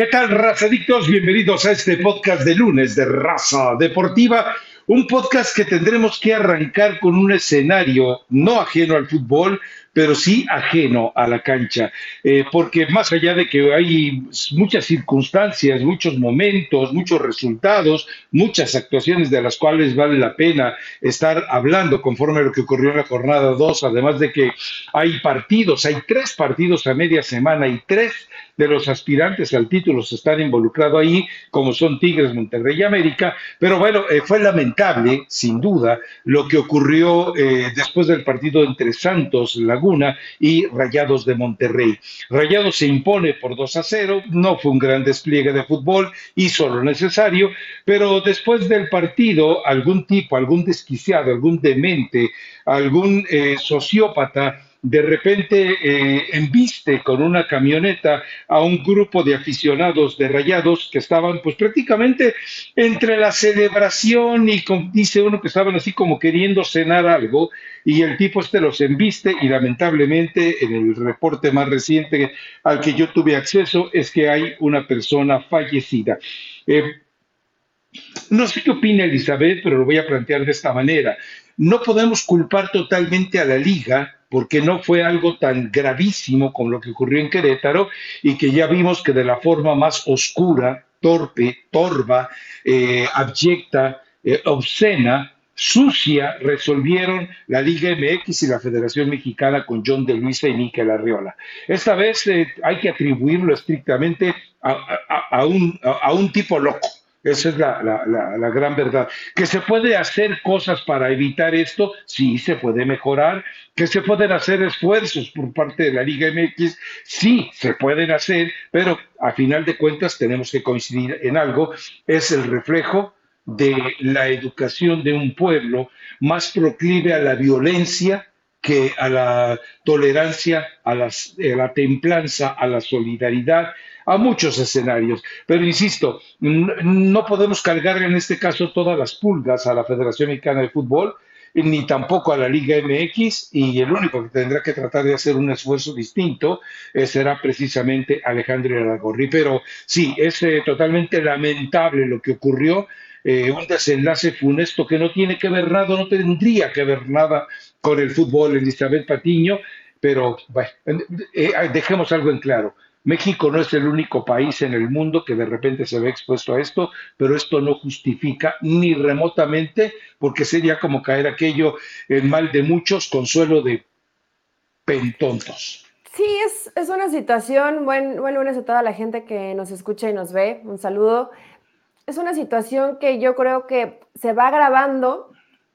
¿Qué tal, razadictos? Bienvenidos a este podcast de lunes de Raza Deportiva. Un podcast que tendremos que arrancar con un escenario no ajeno al fútbol, pero sí ajeno a la cancha, eh, porque más allá de que hay muchas circunstancias, muchos momentos, muchos resultados, muchas actuaciones de las cuales vale la pena estar hablando conforme a lo que ocurrió en la jornada 2, además de que hay partidos, hay tres partidos a media semana y tres de los aspirantes al título están involucrados ahí, como son Tigres, Monterrey y América, pero bueno, eh, fue lamentable, sin duda, lo que ocurrió eh, después del partido entre Santos, Laguna y Rayados de Monterrey. Rayados se impone por 2 a 0, no fue un gran despliegue de fútbol, hizo lo necesario, pero después del partido, algún tipo, algún desquiciado, algún demente, algún eh, sociópata, de repente eh, embiste con una camioneta a un grupo de aficionados de rayados que estaban pues prácticamente entre la celebración y dice uno que estaban así como queriendo cenar algo y el tipo este los embiste y lamentablemente en el reporte más reciente al que yo tuve acceso es que hay una persona fallecida. Eh, no sé qué opina Elizabeth, pero lo voy a plantear de esta manera. No podemos culpar totalmente a la liga porque no fue algo tan gravísimo como lo que ocurrió en Querétaro y que ya vimos que de la forma más oscura, torpe, torva, eh, abyecta, eh, obscena, sucia, resolvieron la Liga MX y la Federación Mexicana con John de Luisa y Miquel Arriola. Esta vez eh, hay que atribuirlo estrictamente a, un, a un tipo loco esa es la, gran verdad. ¿Que se puede hacer cosas para evitar esto? Sí, se puede mejorar. ¿Que se pueden hacer esfuerzos por parte de la Liga MX? Sí, se pueden hacer, pero a final de cuentas tenemos que coincidir en algo. Es el reflejo de la educación de un pueblo más proclive a la violencia que a la tolerancia, a, a la templanza, a la solidaridad a muchos escenarios. Pero insisto, no podemos cargar en este caso todas las pulgas a la Federación Mexicana de Fútbol ni tampoco a la Liga MX y el único que tendrá que tratar de hacer un esfuerzo distinto eh, será precisamente Alejandro Aragorri. Pero sí, es eh, totalmente lamentable lo que ocurrió, eh, un desenlace funesto que no tiene que ver nada, no tendría que ver nada con el fútbol, Elizabeth Patiño, pero bueno, dejemos algo en claro. México no es el único país en el mundo que de repente se ve expuesto a esto, pero esto no justifica ni remotamente, porque sería como caer aquello en mal de muchos, consuelo de pentontos. Sí, es, es una situación, buen, buen lunes a toda la gente que nos escucha y nos ve, un saludo. Es una situación que yo creo que se va agravando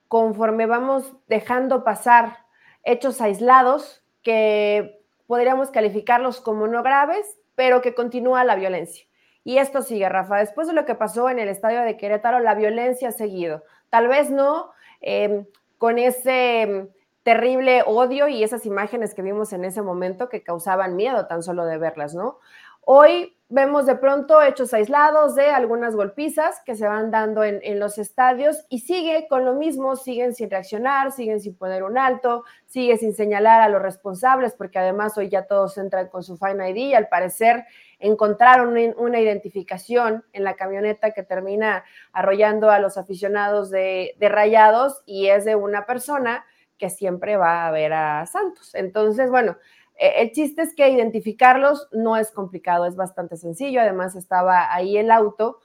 conforme vamos dejando pasar hechos aislados que podríamos calificarlos como no graves, pero que continúa la violencia. Y esto sigue, Rafa. Después de lo que pasó en el estadio de Querétaro, la violencia ha seguido. Tal vez no em, con ese em, terrible odio y esas imágenes que vimos en ese momento que causaban miedo tan solo de verlas, ¿no? Hoy vemos de pronto hechos aislados de algunas golpizas que se van dando en, los estadios y sigue con lo mismo, siguen sin reaccionar, siguen sin poner un alto, sigue sin señalar a los responsables, porque además hoy ya todos entran con su Fine ID y al parecer encontraron una, identificación en la camioneta que termina arrollando a los aficionados de, de Rayados y es de una persona que siempre va a ver a Santos. Entonces, bueno, el chiste es que identificarlos no es complicado, es bastante sencillo. Además, estaba ahí el auto.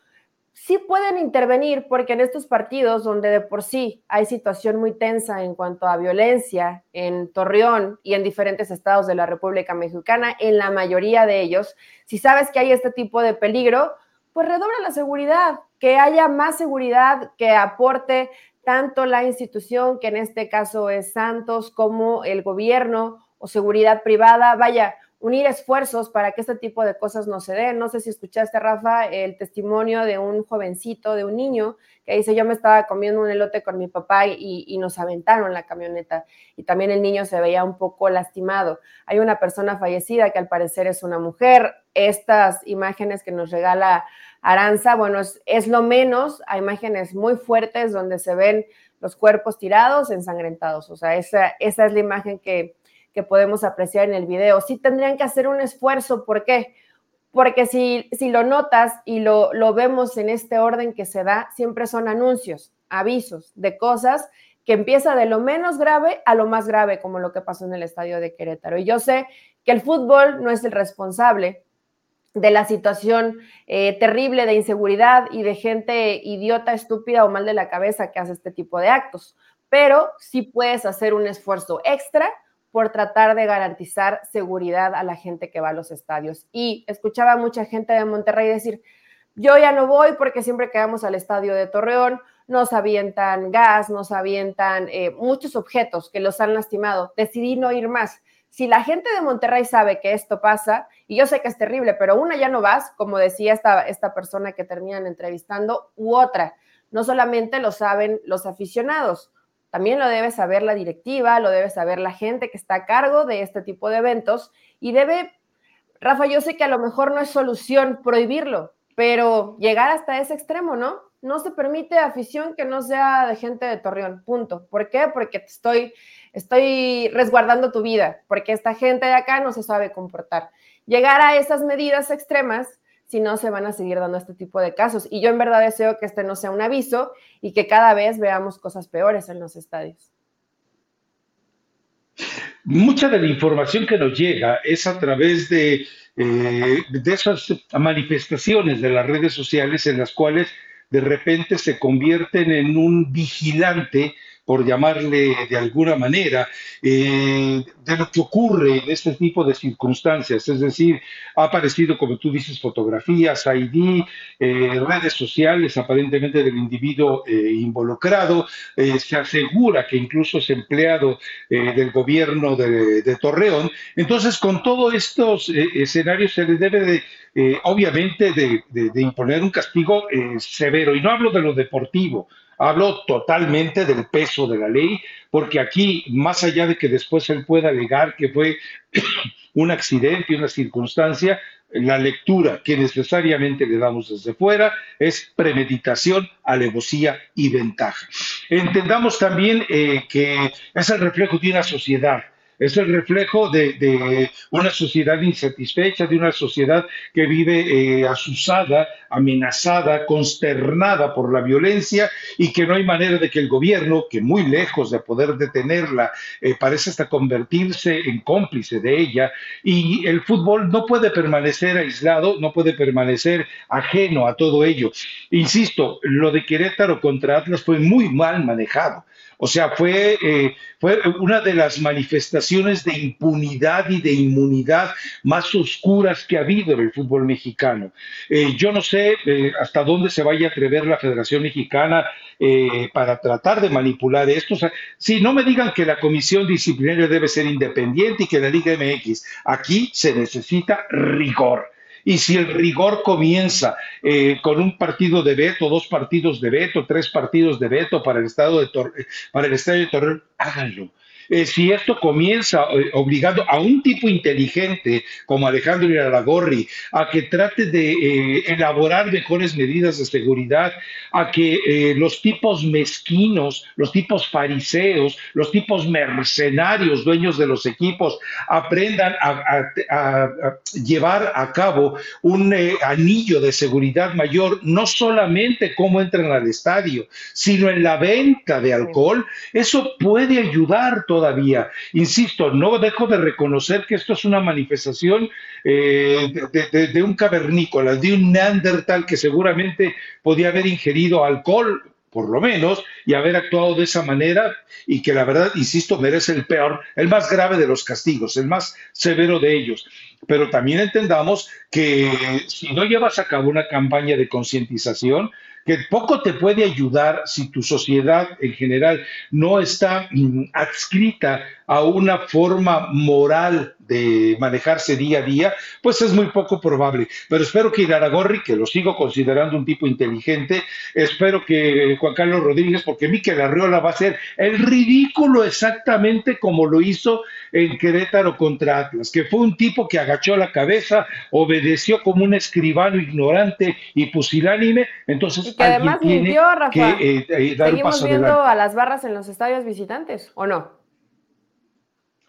Sí pueden intervenir porque en estos partidos donde de por sí hay situación muy tensa en cuanto a violencia en Torreón y en diferentes estados de la República Mexicana, en la mayoría de ellos, si sabes que hay este tipo de peligro, pues redobla la seguridad, que haya más seguridad que aporte tanto la institución, que en este caso es Santos, como el gobierno o seguridad privada. Vaya, unir esfuerzos para que este tipo de cosas no se den. No sé si escuchaste, Rafa, el testimonio de un jovencito, de un niño, que dice, yo me estaba comiendo un elote con mi papá y, nos aventaron la camioneta. Y también el niño se veía un poco lastimado. Hay una persona fallecida que al parecer es una mujer. Estas imágenes que nos regala Aranza, bueno, es, lo menos. Hay imágenes muy fuertes donde se ven los cuerpos tirados, ensangrentados. O sea, esa, esa es la imagen que que podemos apreciar en el video. Sí tendrían que hacer un esfuerzo, ¿por qué? porque si, si lo notas y lo, lo vemos en este orden que se da, siempre son anuncios, avisos de cosas que empieza de lo menos grave a lo más grave, como lo que pasó en el estadio de Querétaro. Y yo sé que el fútbol no es el responsable de la situación eh, terrible de inseguridad y de gente idiota, estúpida o mal de la cabeza que hace este tipo de actos, pero sí puedes hacer un esfuerzo extra por tratar de garantizar seguridad a la gente que va a los estadios. Y escuchaba a mucha gente de Monterrey decir, yo ya no voy porque siempre quedamos al estadio de Torreón, nos avientan gas, nos avientan eh, muchos objetos que los han lastimado, decidí no ir más si la gente de Monterrey sabe que esto pasa, y yo sé que es terrible, pero una ya no vas, como decía esta, esta persona que terminan entrevistando, u otra. No solamente lo saben los aficionados, también lo debe saber la directiva, lo debe saber la gente que está a cargo de este tipo de eventos y debe, Rafa, yo sé que a lo mejor no es solución prohibirlo, pero llegar hasta ese extremo, ¿no? No se permite afición que no sea de gente de Torreón, punto. ¿Por qué? Porque estoy estoy resguardando tu vida, porque esta gente de acá no se sabe comportar. Llegar a esas medidas extremas, si no, se van a seguir dando este tipo de casos. Y yo en verdad deseo que este no sea un aviso y que cada vez veamos cosas peores en los estadios. Mucha de la información que nos llega es a través de, eh, de esas manifestaciones de las redes sociales en las cuales de repente se convierten en un vigilante por llamarle de alguna manera, eh, de lo que ocurre en este tipo de circunstancias. Es decir, ha aparecido, como tú dices, fotografías, ID, eh, redes sociales aparentemente del individuo eh, involucrado. se asegura que incluso es empleado del gobierno de, Torreón. Entonces, con todos estos escenarios se le debe de obviamente de, imponer un castigo severo. Y no hablo de lo deportivo, Hablo totalmente del peso de la ley, porque aquí, más allá de que después él pueda alegar que fue un accidente, una circunstancia, la lectura que necesariamente le damos desde fuera es premeditación, alevosía y ventaja. Entendamos también eh, que es el reflejo de una sociedad es el reflejo de, una sociedad insatisfecha, de una sociedad que vive eh, asusada, amenazada, consternada por la violencia y que no hay manera de que el gobierno, que muy lejos de poder detenerla, eh, parece hasta convertirse en cómplice de ella. Y el fútbol no puede permanecer aislado, no puede permanecer ajeno a todo ello. Insisto, lo de Querétaro contra Atlas fue muy mal manejado. O sea, fue, eh, fue una de las manifestaciones de impunidad y de inmunidad más oscuras que ha habido en el fútbol mexicano. Eh, yo no sé eh, hasta dónde se vaya a atrever la Federación Mexicana para tratar de manipular esto. O sí, no me digan que la comisión disciplinaria debe ser independiente y que la Liga MX. Aquí se necesita rigor. Y si el rigor comienza eh, con un partido de veto, dos partidos de veto, tres partidos de veto para el estado de para el estadio de Torreón, háganlo. Eh, si esto comienza eh, obligando a un tipo inteligente como Alejandro Iraragorri a que trate de eh, elaborar mejores medidas de seguridad, a que los tipos mezquinos, los tipos fariseos, los tipos mercenarios, dueños de los equipos, aprendan a, llevar a cabo un anillo de seguridad mayor, no solamente cómo entran al estadio, sino en la venta de alcohol, eso puede ayudar todavía. Insisto, no dejo de reconocer que esto es una manifestación eh, de, un cavernícola, de un neandertal que seguramente podía haber ingerido alcohol por lo menos, y haber actuado de esa manera y que la verdad, insisto, merece el peor, el más grave de los castigos, el más severo de ellos. Pero también entendamos que si no llevas a cabo una campaña de concientización, que poco te puede ayudar si tu sociedad en general no está mm, adscrita a una forma moral de manejarse día a día, pues es muy poco probable. Pero espero que Iraragorri, que lo sigo considerando un tipo inteligente, espero que Juan Carlos Rodríguez, porque Miquel Arriola va a ser el ridículo exactamente como lo hizo en Querétaro contra Atlas, que fue un tipo que agachó la cabeza, obedeció como un escribano ignorante y pusilánime, entonces y que además mintió, Rafa. Que, eh, ¿Seguimos viendo a las barras en los estadios visitantes o no?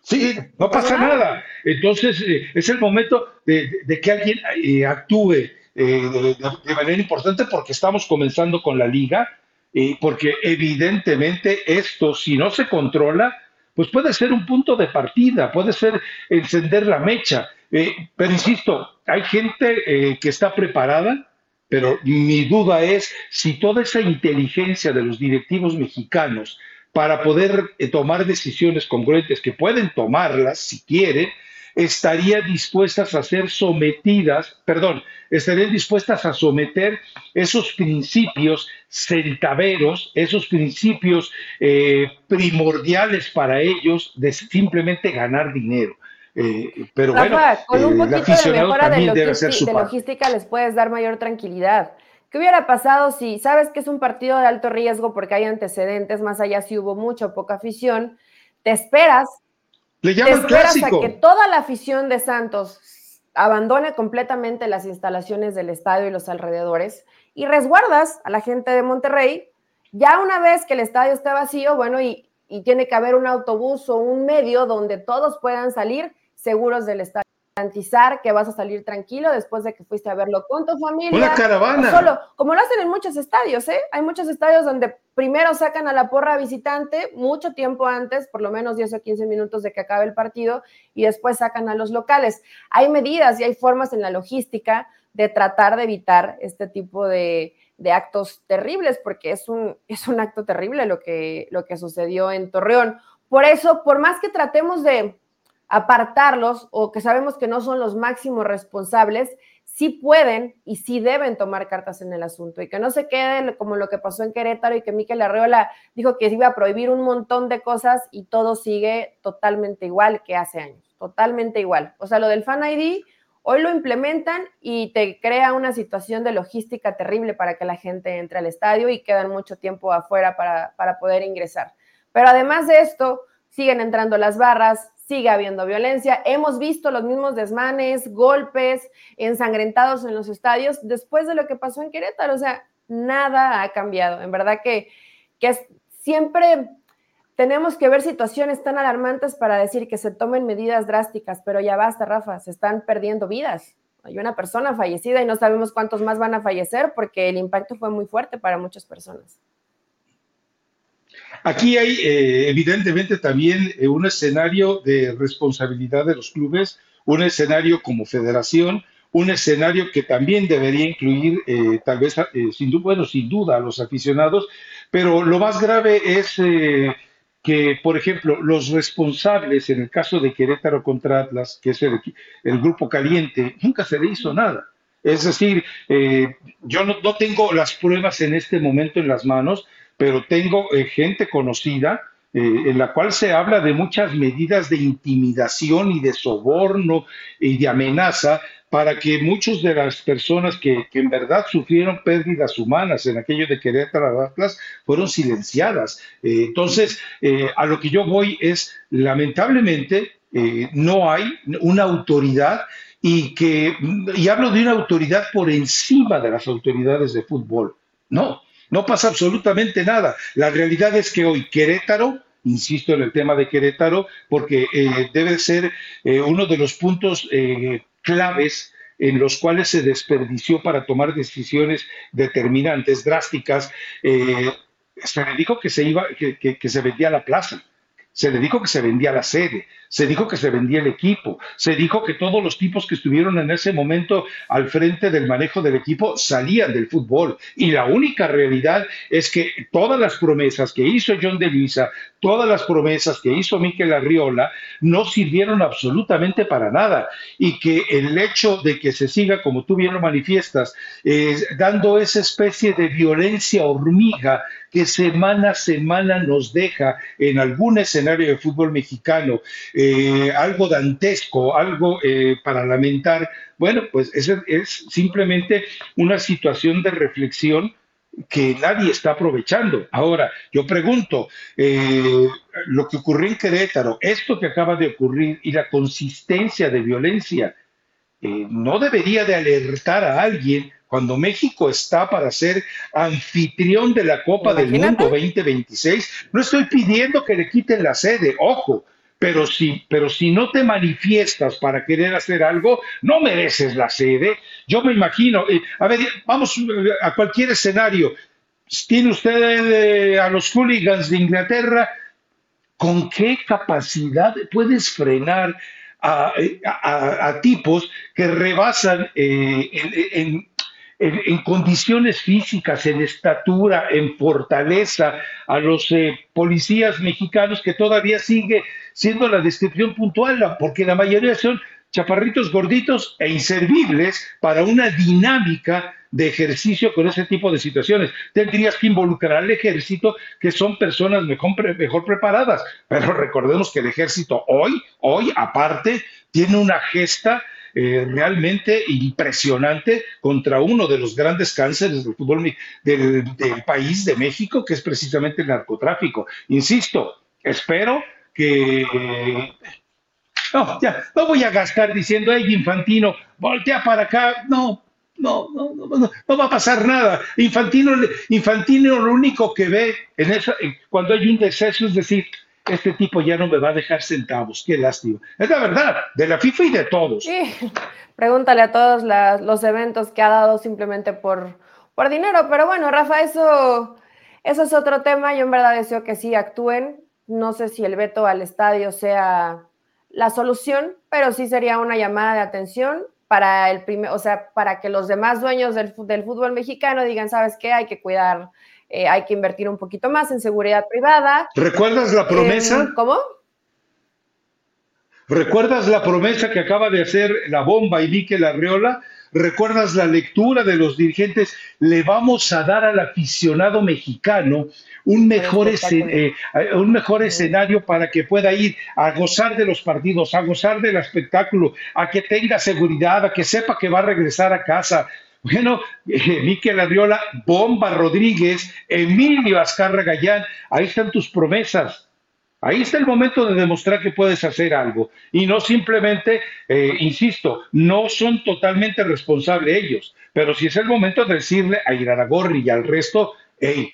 Sí, no pasa nada. Entonces, eh, es el momento de, que alguien eh, actúe eh, de, manera importante porque estamos comenzando con la liga, y porque evidentemente esto, si no se controla, pues puede ser un punto de partida, puede ser encender la mecha. pero insisto, hay gente que está preparada, pero mi duda es si toda esa inteligencia de los directivos mexicanos para poder eh, tomar decisiones congruentes, que pueden tomarlas si quieren, estarían dispuestas a ser sometidas, perdón, estarían dispuestas a someter esos principios centaveros, esos principios eh, primordiales para ellos de simplemente ganar dinero. Eh, pero bueno, con un poquito de mejora de, de logística les puedes dar mayor tranquilidad. ¿Qué hubiera pasado si sabes que es un partido de alto riesgo porque hay antecedentes, más allá si hubo mucha o poca afición? Te esperas, Le te esperas a que toda la afición de Santos abandone completamente las instalaciones del estadio y los alrededores y resguardas a la gente de Monterrey. Ya una vez que el estadio esté vacío, bueno, y, y tiene que haber un autobús o un medio donde todos puedan salir seguros del estadio garantizar que vas a salir tranquilo después de que fuiste a verlo con tu familia. Una caravana. Solo, como lo hacen en muchos estadios, ¿eh? Hay muchos estadios donde primero sacan a la porra visitante mucho tiempo antes, por lo menos 10 o 15 minutos de que acabe el partido, y después sacan a los locales. Hay medidas y hay formas en la logística de tratar de evitar este tipo de, de actos terribles, porque es un, es un acto terrible lo que, lo que sucedió en Torreón. Por eso, por más que tratemos de apartarlos o que sabemos que no son los máximos responsables, sí pueden y sí deben tomar cartas en el asunto y que no se queden como lo que pasó en Querétaro y que Miquel Arreola dijo que iba a prohibir un montón de cosas y todo sigue totalmente igual que hace años, totalmente igual. O sea, lo del Fan ID hoy lo implementan y te crea una situación de logística terrible para que la gente entre al estadio y quedan mucho tiempo afuera para, para poder ingresar. Pero además de esto, siguen entrando las barras, sigue habiendo violencia. Hemos visto los mismos desmanes, golpes, ensangrentados en los estadios después de lo que pasó en Querétaro. O sea, nada ha cambiado. En verdad que, siempre tenemos que ver situaciones tan alarmantes para decir que se tomen medidas drásticas, pero ya basta, Rafa, se están perdiendo vidas. Hay una persona fallecida y no sabemos cuántos más van a fallecer porque el impacto fue muy fuerte para muchas personas. Aquí hay eh, evidentemente también eh, un escenario de responsabilidad de los clubes, un escenario como federación, un escenario que también debería incluir eh, tal vez, sin, bueno, sin duda a los aficionados, pero lo más grave es que, por ejemplo, los responsables en el caso de Querétaro contra Atlas, que es el, grupo caliente, nunca se le hizo nada. Es decir, yo no, no tengo las pruebas en este momento en las manos, pero tengo eh, gente conocida eh, en la cual se habla de muchas medidas de intimidación y de soborno y de amenaza para que muchas de las personas que, en verdad sufrieron pérdidas humanas en aquello de Querétaro Atlas fueron silenciadas. Eh, entonces, a lo que yo voy es, lamentablemente, no hay una autoridad y que, y hablo de una autoridad por encima de las autoridades de fútbol. No, no pasa absolutamente nada. La realidad es que hoy Querétaro, insisto en el tema de Querétaro, porque eh, debe ser eh, uno de los puntos eh, claves en los cuales se desperdició para tomar decisiones determinantes, drásticas. se le dijo que se iba, que se vendía la plaza se le dijo que se vendía la sede, se dijo que se vendía el equipo, se dijo que todos los tipos que estuvieron en ese momento al frente del manejo del equipo salían del fútbol. Y la única realidad es que todas las promesas que hizo John de Luisa, todas las promesas que hizo Miquel Arriola, no sirvieron absolutamente para nada. Y que el hecho de que se siga, como tú bien lo manifiestas, eh, dando esa especie de violencia hormiga que semana a semana nos deja en algún escenario de fútbol mexicano eh, algo dantesco, algo eh, para lamentar, bueno, pues es, es simplemente una situación de reflexión que nadie está aprovechando. Ahora, yo pregunto, eh, lo que ocurrió en Querétaro, esto que acaba de ocurrir y la consistencia de violencia, no debería de alertar a alguien cuando México está para ser anfitrión de la Copa del Mundo 2026, no estoy pidiendo que le quiten la sede, ojo, pero si, pero si no te manifiestas para querer hacer algo, no mereces la sede. Yo me imagino, eh, a ver, vamos a cualquier escenario. Tiene usted eh, a los hooligans de Inglaterra, ¿con qué capacidad puedes frenar a, tipos que rebasan eh, en, en, condiciones físicas, en estatura, en fortaleza, a los eh, policías mexicanos que todavía sigue siendo la descripción puntual, porque la mayoría son chaparritos gorditos e inservibles para una dinámica de ejercicio con ese tipo de situaciones. Tendrías que involucrar al ejército, que son personas mejor, mejor preparadas. Pero recordemos que el ejército hoy, hoy aparte, tiene una gesta eh, realmente impresionante contra uno de los grandes cánceres del fútbol del, país de México, que es precisamente el narcotráfico. Insisto, espero que no, ya, no voy a gastar diciendo, hey, Infantino, voltea para acá. No, no, no, no, no, va a pasar nada. Infantino, Infantino lo único que ve en eso, cuando hay un deceso es decir, este tipo ya no me va a dejar centavos, qué lástima. Es la verdad, de la FIFA y de todos. Sí, pregúntale a todos los eventos que ha dado simplemente por, por dinero, pero bueno, Rafa, eso, eso es otro tema. Yo en verdad deseo que sí actúen. No sé si el veto al estadio sea la solución, pero sí sería una llamada de atención para el primer, o sea, para que los demás dueños del, del fútbol mexicano digan, ¿sabes qué? Hay que cuidar eh, hay que invertir un poquito más en seguridad privada. ¿Recuerdas la promesa? Em, ¿Cómo? ¿Recuerdas la promesa que acaba de hacer la bomba y Miquel Arriola? ¿Recuerdas la lectura de los dirigentes? Le vamos a dar al aficionado mexicano un mejor, eh, un mejor escenario para que pueda ir a gozar de los partidos, a gozar del espectáculo, a que tenga seguridad, a que sepa que va a regresar a casa. Bueno, eh, Miquel Arriola, Bomba Rodríguez, Emilio Azcarra Gallán, ahí están tus promesas. Ahí está el momento de demostrar que puedes hacer algo y no simplemente, eh, insisto, no son totalmente responsables ellos, pero si es el momento de decirle a Iraragorri y al resto, hey,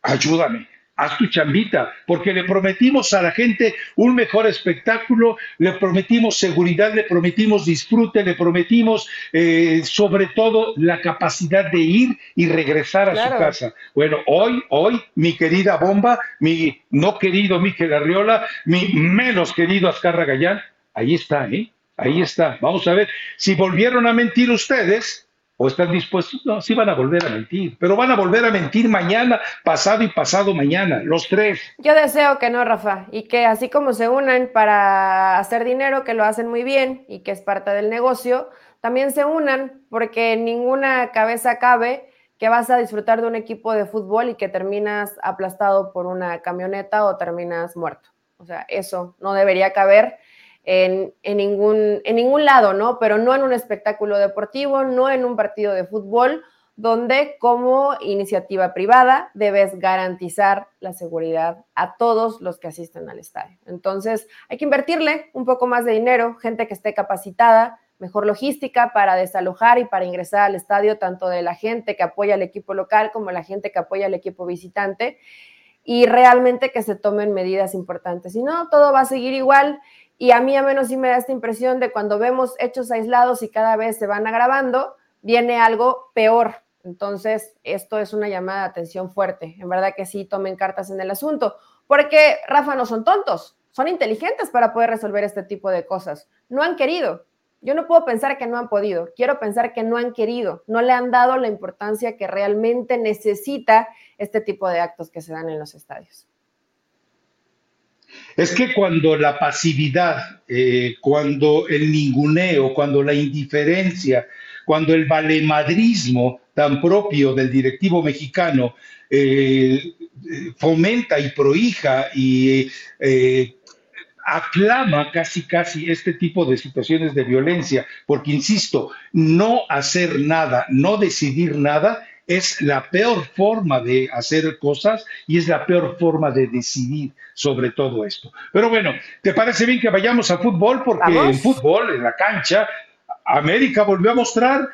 ayúdame, haz tu chambita, porque le prometimos a la gente un mejor espectáculo, le prometimos seguridad, le prometimos disfrute, le prometimos eh, sobre todo la capacidad de ir y regresar a su casa. Bueno, hoy, hoy, mi querida Bomba, mi no querido Miquel Arriola, mi menos querido Azcarra Gallán, ahí está, ¿eh? Ahí está. Vamos a ver si volvieron a mentir ustedes o están dispuestos, no, sí van a volver a mentir, pero van a volver a mentir mañana, pasado y pasado mañana, los tres. Yo deseo que no, Rafa, y que así como se unan para hacer dinero, que lo hacen muy bien y que es parte del negocio, también se unan porque ninguna cabeza cabe que vas a disfrutar de un equipo de fútbol y que terminas aplastado por una camioneta o terminas muerto. O sea, eso no debería caber en, ningún, en ningún lado, ¿no? Pero no en un espectáculo deportivo, no en un partido de fútbol, donde como iniciativa privada debes garantizar la seguridad a todos los que asisten al estadio. Entonces, hay que invertirle un poco más de dinero, gente que esté capacitada, mejor logística para desalojar y para ingresar al estadio, tanto de la gente que apoya al equipo local como la gente que apoya al equipo visitante, y realmente que se tomen medidas importantes. Si no, todo va a seguir igual y a mí a menos sí me da esta impresión de cuando vemos hechos aislados y cada vez se van agravando, viene algo peor. Entonces, esto es una llamada de atención fuerte. En verdad que sí tomen cartas en el asunto, porque Rafa no son tontos, son inteligentes para poder resolver este tipo de cosas. No han querido. Yo no puedo pensar que no han podido, quiero pensar que no han querido, no le han dado la importancia que realmente necesita este tipo de actos que se dan en los estadios. Es que cuando la pasividad, eh, cuando el ninguneo, cuando la indiferencia, cuando el valemadrismo tan propio del directivo mexicano eh, fomenta y prohija y eh, aclama casi casi este tipo de situaciones de violencia, porque insisto, no hacer nada, no decidir nada es la peor forma de hacer cosas y es la peor forma de decidir sobre todo esto. Pero bueno, ¿te parece bien que vayamos a fútbol? Porque en fútbol, en la cancha, América volvió a mostrar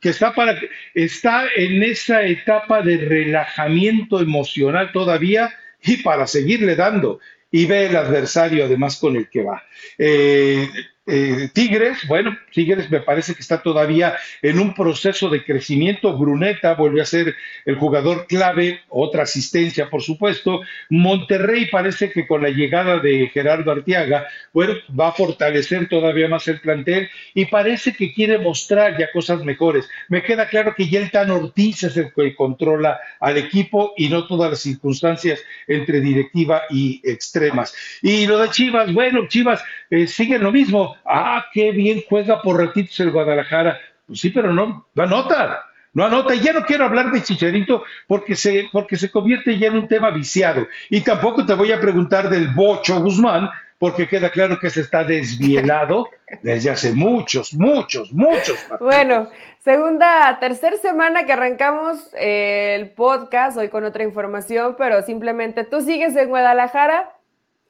que está, para, está en esa etapa de relajamiento emocional todavía y para seguirle dando. y ve el adversario además con el que va. Eh, eh, Tigres, bueno, Tigres me parece que está todavía en un proceso de crecimiento. Bruneta vuelve a ser el jugador clave, otra asistencia, por supuesto. Monterrey parece que con la llegada de Gerardo Artiaga, bueno, va a fortalecer todavía más el plantel y parece que quiere mostrar ya cosas mejores. Me queda claro que ya el Ortiz es el que controla al equipo y no todas las circunstancias entre directiva y extremas. Y lo de Chivas, bueno, Chivas eh, sigue lo mismo ah, qué bien juega por ratitos el Guadalajara. Pues sí, pero no, no anota, no anota. Ya no quiero hablar de Chicharito porque se, porque se convierte ya en un tema viciado. Y tampoco te voy a preguntar del Bocho Guzmán, porque queda claro que se está desvielado desde hace muchos, muchos, muchos. Bueno, segunda, tercera semana que arrancamos el podcast, hoy con otra información, pero simplemente tú sigues en Guadalajara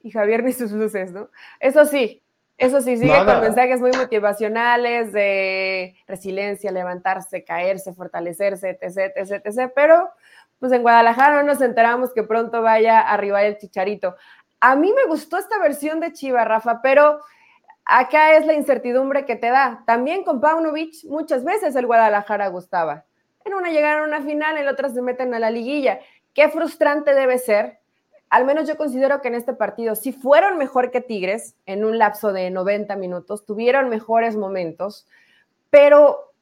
y Javier ni sus luces, ¿no? Eso sí, eso sí, sigue con mensajes muy motivacionales de resiliencia, levantarse, caerse, fortalecerse, etc, etc, etc. Pero, pues en Guadalajara no nos enteramos que pronto vaya a arribar el Chicharito. A mí me gustó esta versión de Chiva, Rafa, pero acá es la incertidumbre que te da. También con Paunovic muchas veces el Guadalajara gustaba. En una llegaron a una final, en otra se meten a la liguilla. Qué frustrante debe ser al menos yo considero que en este partido sí fueron mejor que Tigres en un lapso de 90 minutos, tuvieron mejores momentos, pero,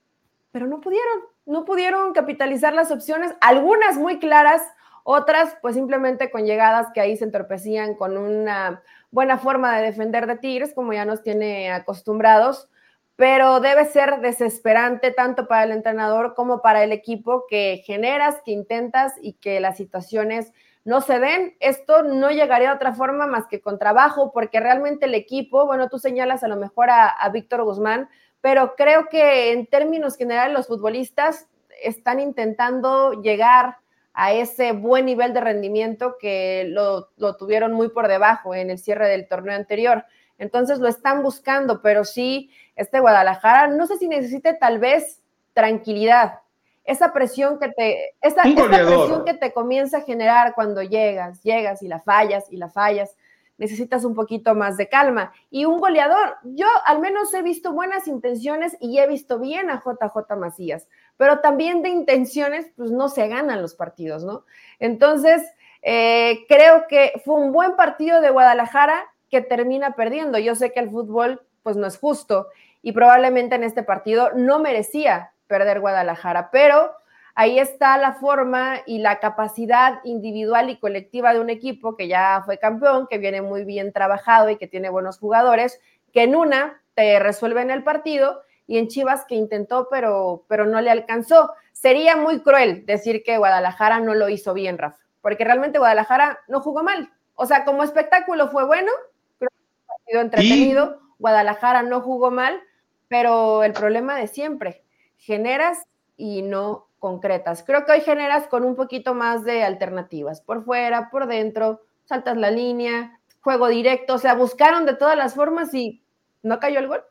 pero no pudieron, no pudieron capitalizar las opciones, algunas muy claras, otras pues simplemente con llegadas que ahí se entorpecían con una buena forma de defender de Tigres, como ya nos tiene acostumbrados, pero debe ser desesperante tanto para el entrenador como para el equipo que generas, que intentas y que las situaciones no se den, esto no llegaría de otra forma más que con trabajo, porque realmente el equipo, bueno, tú señalas a lo mejor a, Víctor Guzmán, pero creo que en términos generales los futbolistas están intentando llegar a ese buen nivel de rendimiento que lo, lo, tuvieron muy por debajo en el cierre del torneo anterior. Entonces lo están buscando, pero sí, este Guadalajara, no sé si necesite tal vez tranquilidad, esa presión que te, esa, presión que te comienza a generar cuando llegas, llegas y la fallas y la fallas, necesitas un poquito más de calma. Y un goleador, yo al menos he visto buenas intenciones y he visto bien a JJ Macías, pero también de intenciones, pues no se ganan los partidos, ¿no? Entonces, eh, creo que fue un buen partido de Guadalajara que termina perdiendo. Yo sé que el fútbol, pues no es justo y probablemente en este partido no merecía perder Guadalajara, pero ahí está la forma y la capacidad individual y colectiva de un equipo que ya fue campeón, que viene muy bien trabajado y que tiene buenos jugadores, que en una te resuelve en el partido y en Chivas que intentó, pero, pero no le alcanzó. Sería muy cruel decir que Guadalajara no lo hizo bien, Rafa, porque realmente Guadalajara no jugó mal. O sea, como espectáculo fue bueno, creo que un partido entretenido, Guadalajara no jugó mal, pero el problema de siempre, generas y no concretas. Creo que hoy generas con un poquito más de alternativas, por fuera, por dentro, saltas la línea, juego directo, o sea, buscaron de todas las formas y no cayó el gol,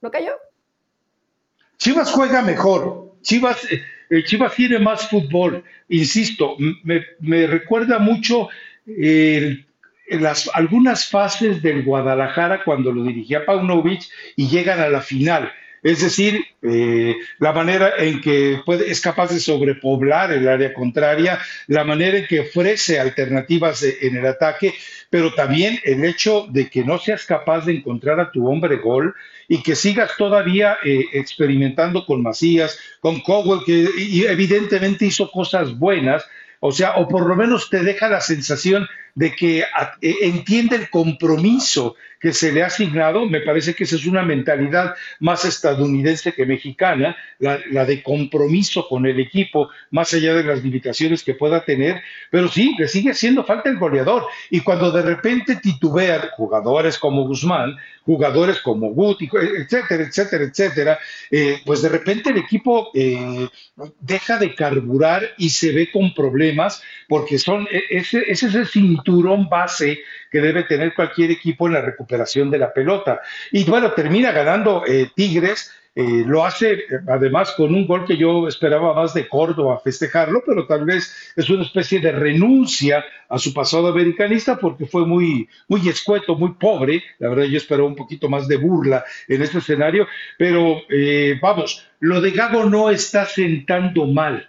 no cayó. Chivas juega mejor, Chivas, eh, Chivas tiene más fútbol, insisto, me, recuerda mucho las, algunas fases del Guadalajara cuando lo dirigía Paunovic y llegan a la final es decir, eh, la manera en que puede, es capaz de sobrepoblar el área contraria, la manera en que ofrece alternativas en el ataque, pero también el hecho de que no seas capaz de encontrar a tu hombre gol y que sigas todavía eh, experimentando con Macías, con Cowell, que evidentemente hizo cosas buenas, o sea, o por lo menos te deja la sensación de que eh, entiende el compromiso que se le ha asignado, me parece que esa es una mentalidad más estadounidense que mexicana, la, de compromiso con el equipo, más allá de las limitaciones que pueda tener, pero sí, le sigue haciendo falta el goleador. Y cuando de repente titubean jugadores como Guzmán, jugadores como Guti, etcétera, etcétera, etcétera, eh, pues de repente el equipo eh, deja de carburar y se ve con problemas, porque son, e, ese, ese es el cinturón base que debe tener cualquier equipo en la recuperación de la pelota. Y bueno, termina ganando eh, Tigres Eh, lo hace eh, además con un gol que yo esperaba más de Córdoba festejarlo, pero tal vez es una especie de renuncia a su pasado americanista porque fue muy, muy escueto, muy pobre. La verdad yo esperaba un poquito más de burla en este escenario, pero vamos, lo de Gago no está sentando mal.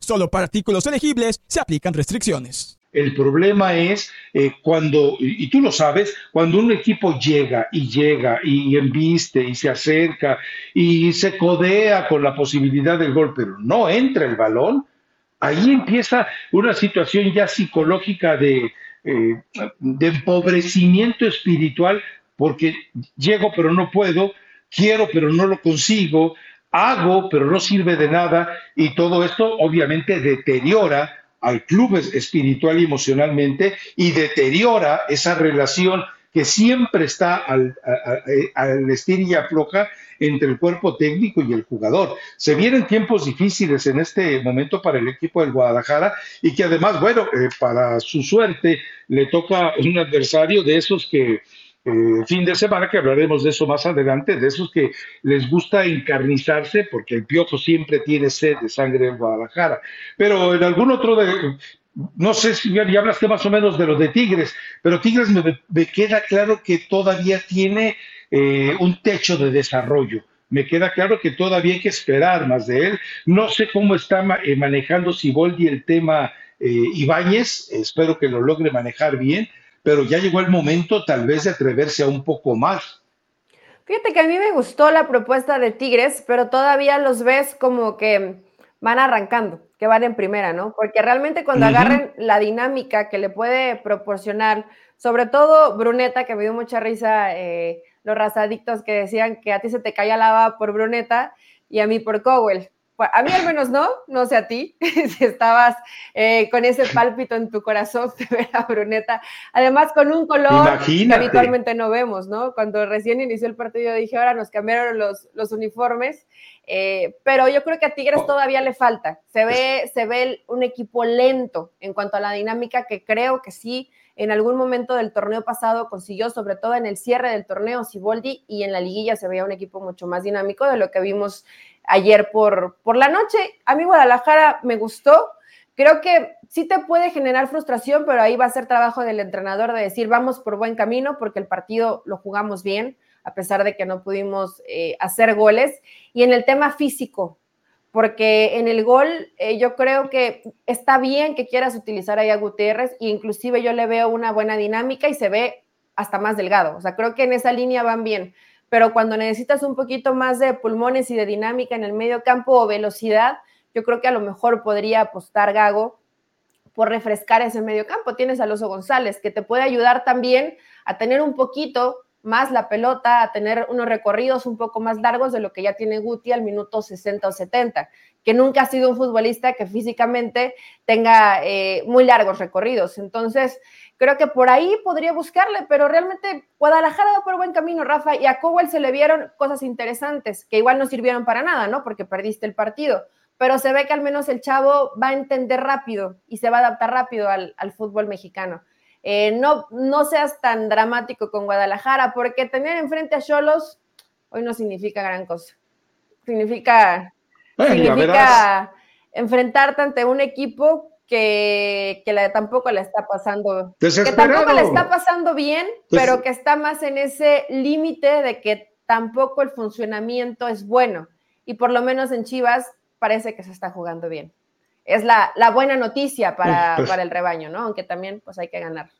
Solo para artículos elegibles se aplican restricciones. El problema es eh, cuando, y tú lo sabes, cuando un equipo llega y llega y embiste y se acerca y se codea con la posibilidad del gol, pero no entra el balón, ahí empieza una situación ya psicológica de, eh, de empobrecimiento espiritual, porque llego pero no puedo, quiero pero no lo consigo, hago pero no sirve de nada y todo esto obviamente deteriora al club espiritual y emocionalmente y deteriora esa relación que siempre está al, al estir y afloja entre el cuerpo técnico y el jugador. Se vienen tiempos difíciles en este momento para el equipo del Guadalajara y que además, bueno, eh, para su suerte le toca un adversario de esos que eh, fin de semana, que hablaremos de eso más adelante, de esos que les gusta encarnizarse, porque el piojo siempre tiene sed de sangre en Guadalajara. Pero en algún otro de, no sé si ya hablaste más o menos de lo de Tigres, pero Tigres me, queda claro que todavía tiene eh, un techo de desarrollo. Me queda claro que todavía hay que esperar más de él. No sé cómo está eh, manejando Siboldi el tema Ibáñez, espero que lo logre manejar bien pero ya llegó el momento tal vez de atreverse a un poco más. Fíjate que a mí me gustó la propuesta de Tigres, pero todavía los ves como que van arrancando, que van en primera, ¿no? Porque realmente cuando agarren la dinámica que le puede proporcionar, sobre todo Bruneta, que me dio mucha risa, eh, los razadictos que decían que a ti se te caía la baba por Bruneta y a mí por Cowell a mí al menos no, no sé a ti, si estabas eh, con ese pálpito en tu corazón de ver a Bruneta, además con un color que habitualmente no vemos, ¿no? Cuando recién inició el partido dije, ahora nos cambiaron los, los uniformes, eh, pero yo creo que a Tigres oh. todavía le falta, se ve, se ve un equipo lento en cuanto a la dinámica que creo que sí en algún momento del torneo pasado consiguió, sobre todo en el cierre del torneo, Siboldi, y en la liguilla se veía un equipo mucho más dinámico de lo que vimos ayer por, por la noche. A mí Guadalajara me gustó. Creo que sí te puede generar frustración, pero ahí va a ser trabajo del entrenador de decir, vamos por buen camino, porque el partido lo jugamos bien, a pesar de que no pudimos eh, hacer goles. Y en el tema físico, porque en el gol eh, yo creo que está bien que quieras utilizar a Gutiérrez e inclusive yo le veo una buena dinámica y se ve hasta más delgado. O sea, creo que en esa línea van bien, pero cuando necesitas un poquito más de pulmones y de dinámica en el medio campo o velocidad, yo creo que a lo mejor podría apostar Gago por refrescar ese medio campo. Tienes a Loso González, que te puede ayudar también a tener un poquito más la pelota, a tener unos recorridos un poco más largos de lo que ya tiene Guti al minuto 60 o 70, que nunca ha sido un futbolista que físicamente tenga eh, muy largos recorridos. Entonces, creo que por ahí podría buscarle, pero realmente Guadalajara va por buen camino, Rafa, y a Cowell se le vieron cosas interesantes, que igual no sirvieron para nada, ¿no? Porque perdiste el partido, pero se ve que al menos el chavo va a entender rápido y se va a adaptar rápido al fútbol mexicano. Eh, no, no seas tan dramático con Guadalajara, porque tener enfrente a Cholos hoy no significa gran cosa. Significa, significa enfrentarte ante un equipo que, que tampoco le está pasando, que tampoco le está pasando bien, pero que está más en ese límite de que tampoco el funcionamiento es bueno. Y por lo menos en Chivas parece que se está jugando bien. Es la, buena noticia para, pues. para, el rebaño, ¿no? Aunque también pues hay que ganar.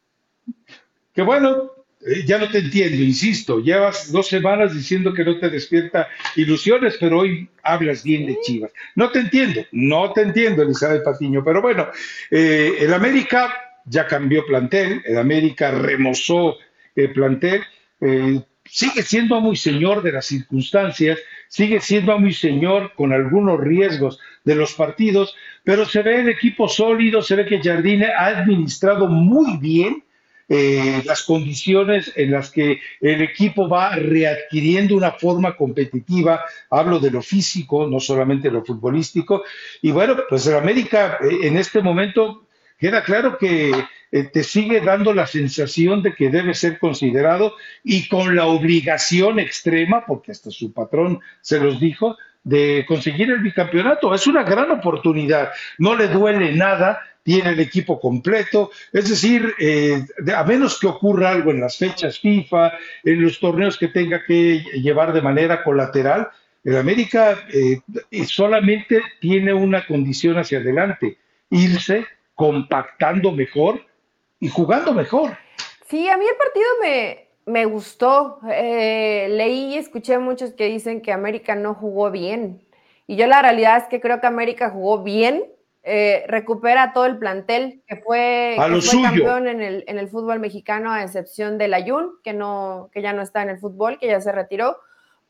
Qué bueno, eh, ya no te entiendo, insisto, llevas dos semanas diciendo que no te despierta ilusiones, pero hoy hablas bien de Chivas. No te entiendo, no te entiendo, Elizabeth Patiño, pero bueno, eh, el América ya cambió plantel, el América remozó el plantel, eh, sigue siendo muy señor de las circunstancias, sigue siendo muy señor con algunos riesgos de los partidos, pero se ve el equipo sólido, se ve que Jardine ha administrado muy bien eh, las condiciones en las que el equipo va readquiriendo una forma competitiva, hablo de lo físico, no solamente lo futbolístico, y bueno, pues el América eh, en este momento queda claro que eh, te sigue dando la sensación de que debe ser considerado y con la obligación extrema, porque hasta su patrón se los dijo, de conseguir el bicampeonato. Es una gran oportunidad, no le duele nada tiene el equipo completo, es decir, eh, a menos que ocurra algo en las fechas FIFA, en los torneos que tenga que llevar de manera colateral, el América eh, solamente tiene una condición hacia adelante, irse compactando mejor y jugando mejor. Sí, a mí el partido me, me gustó. Eh, leí y escuché muchos que dicen que América no jugó bien. Y yo la realidad es que creo que América jugó bien, eh, recupera todo el plantel que fue, campeón en el, en el, fútbol mexicano, a excepción del Ayun, que, no, que ya no está en el fútbol, que ya se retiró.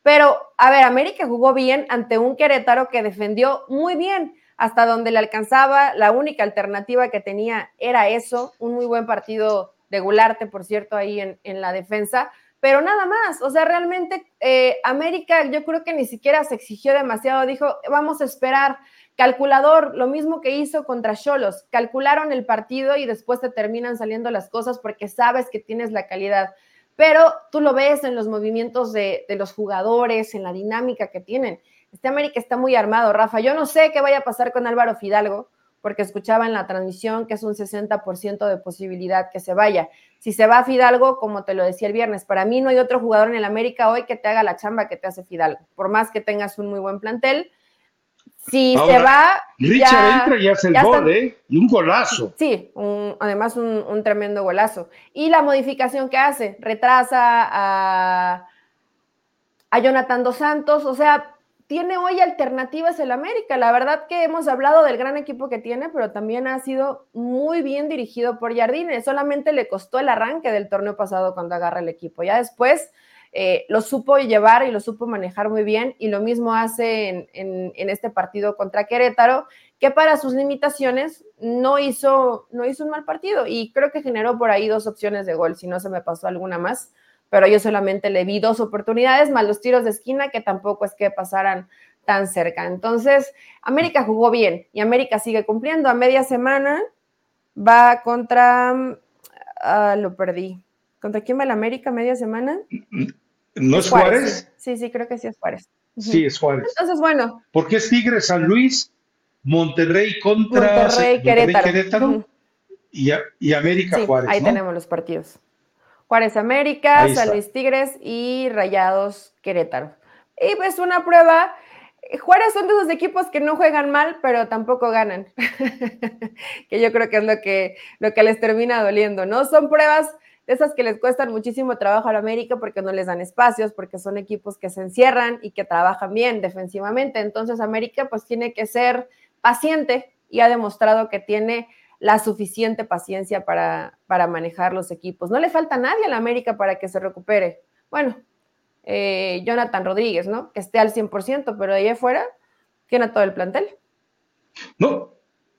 Pero, a ver, América jugó bien ante un Querétaro que defendió muy bien hasta donde le alcanzaba. La única alternativa que tenía era eso, un muy buen partido de Gularte, por cierto, ahí en, en la defensa. Pero nada más, o sea, realmente eh, América yo creo que ni siquiera se exigió demasiado, dijo, vamos a esperar Calculador, lo mismo que hizo contra Cholos, calcularon el partido y después te terminan saliendo las cosas porque sabes que tienes la calidad. Pero tú lo ves en los movimientos de, los jugadores, en la dinámica que tienen. Este América está muy armado, Rafa. Yo no sé qué vaya a pasar con Álvaro Fidalgo, porque escuchaba en la transmisión que es un 60% de posibilidad que se vaya. Si se va Fidalgo, como te lo decía el viernes, para mí no hay otro jugador en el América hoy que te haga la chamba que te hace Fidalgo. Por más que tengas un muy buen plantel, si se va. Richard entra y hace el gol, ¿eh? Y un golazo. Sí, además un, tremendo golazo. Y la modificación que hace, retrasa a, a Jonathan Dos Santos, o sea, tiene hoy alternativas el América. La verdad que hemos hablado del gran equipo que tiene, pero también ha sido muy bien dirigido por Jardine. Solamente le costó el arranque del torneo pasado cuando agarra el equipo. Ya después eh, lo supo llevar y lo supo manejar muy bien y lo mismo hace en, este partido contra Querétaro, que para sus limitaciones no hizo, no hizo un mal partido y creo que generó por ahí dos opciones de gol, si no se me pasó alguna más, pero yo solamente le vi dos oportunidades, más los tiros de esquina que tampoco es que pasaran tan cerca. Entonces, América jugó bien y América sigue cumpliendo. A media semana va contra, ah, lo perdí, ¿Contra quién va el América media semana? ¿No es Juárez? Sí, sí, creo que sí es Juárez. Sí, es Juárez. Entonces, bueno. Porque es Tigre San Luis, Monterrey contra Monterrey, Querétaro, y, América Juárez. Ahí tenemos los partidos. Juárez América, San Luis Tigres y Rayados Querétaro. Y pues una prueba. Juárez son de esos equipos que no juegan mal, pero tampoco ganan. que yo creo que es lo que, lo que les termina doliendo, ¿no? Son pruebas esas que les cuestan muchísimo trabajo a la América porque no les dan espacios, porque son equipos que se encierran y que trabajan bien defensivamente. Entonces América pues tiene que ser paciente y ha demostrado que tiene la suficiente paciencia para, para manejar los equipos. No le falta a nadie a la América para que se recupere. Bueno, eh, Jonathan Rodríguez, ¿no? Que esté al 100%, pero de ahí afuera tiene todo el plantel. No,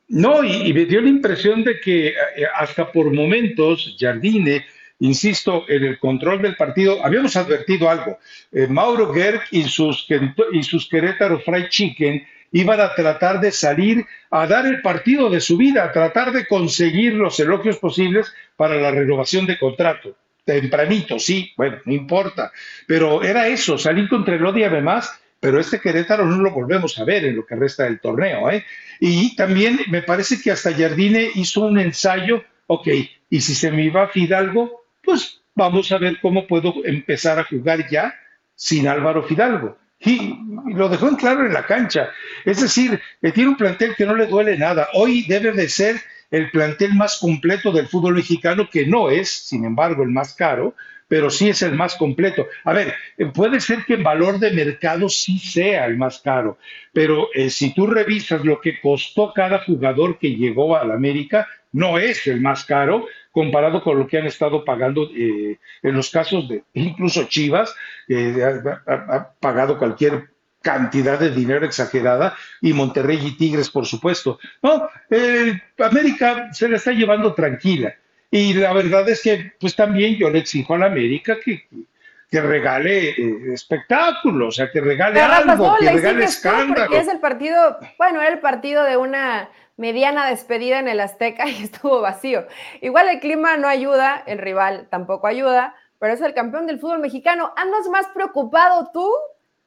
no, y, me dio la impresión de que eh, hasta por momentos Jardine insisto, en el control del partido, habíamos advertido algo. Eh, Mauro Gerg y sus, y sus Querétaro Fried Chicken iban a tratar de salir a dar el partido de su vida, a tratar de conseguir los elogios posibles para la renovación de contrato. Tempranito, sí, bueno, no importa. Pero era eso, salir contra el odio además, pero este Querétaro no lo volvemos a ver en lo que resta del torneo. ¿eh? Y también me parece que hasta Jardine hizo un ensayo, ok, y si se me iba Fidalgo, pues vamos a ver cómo puedo empezar a jugar ya sin Álvaro Fidalgo. Y, lo dejó en claro en la cancha. Es decir, que tiene un plantel que no le duele nada. Hoy debe de ser el plantel más completo del fútbol mexicano, que no es, sin embargo, el más caro, pero sí es el más completo. A ver, eh, puede ser que en valor de mercado sí sea el más caro, pero eh, si tú revisas lo que costó cada jugador que llegó a la América, no es el más caro comparado con lo que han estado pagando eh, en los casos de incluso Chivas, que ha, pagado cualquier cantidad de dinero exagerada y Monterrey y Tigres, por supuesto. No, América se la está llevando tranquila. Y la verdad es que, pues también yo le exijo a la América que, que regale eh, espectáculo, o sea, que regale algo, que regale escándalo. Porque es el partido, bueno, era el partido de una mediana despedida en el Azteca y estuvo vacío. Igual el clima no ayuda, el rival tampoco ayuda, pero es el campeón del fútbol mexicano. Andas más preocupado tú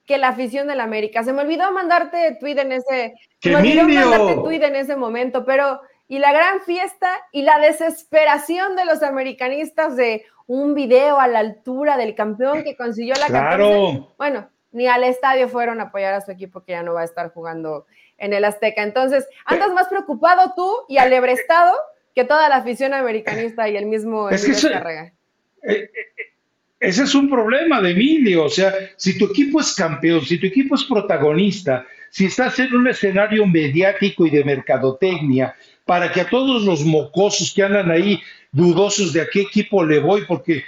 que la afición del América. Se me olvidó mandarte tweet en ese, se me olvidó mandarte tweet en ese momento, pero y la gran fiesta y la desesperación de los americanistas de un video a la altura del campeón que consiguió la claro. Bueno, ni al estadio fueron a apoyar a su equipo que ya no va a estar jugando en el Azteca. Entonces, andas más preocupado tú y alebrestado que toda la afición americanista y el mismo es que eh, ese es un problema de Emilio. O sea, si tu equipo es campeón, si tu equipo es protagonista, si estás en un escenario mediático y de mercadotecnia, para que a todos los mocosos que andan ahí dudosos de a qué equipo le voy, porque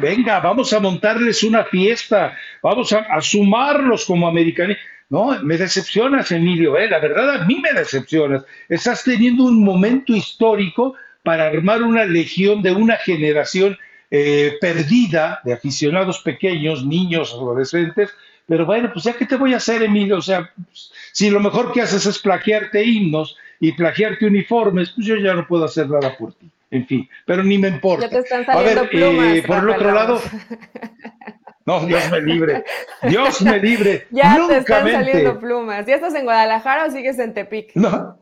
venga, vamos a montarles una fiesta, vamos a, sumarlos como americanos. No, me decepcionas, Emilio, ¿eh? la verdad a mí me decepcionas. Estás teniendo un momento histórico para armar una legión de una generación eh, perdida de aficionados pequeños, niños, adolescentes. Pero bueno, pues ya qué te voy a hacer, Emilio. O sea, si lo mejor que haces es plaquearte himnos y plagiarte uniformes, pues yo ya no puedo hacer nada por ti. En fin, pero ni me importa. te están saliendo a ver, plumas, eh, por el otro lado, no, Dios me libre. Dios me libre. ya te están saliendo plumas. ¿Ya estás en Guadalajara o sigues en Tepic? No.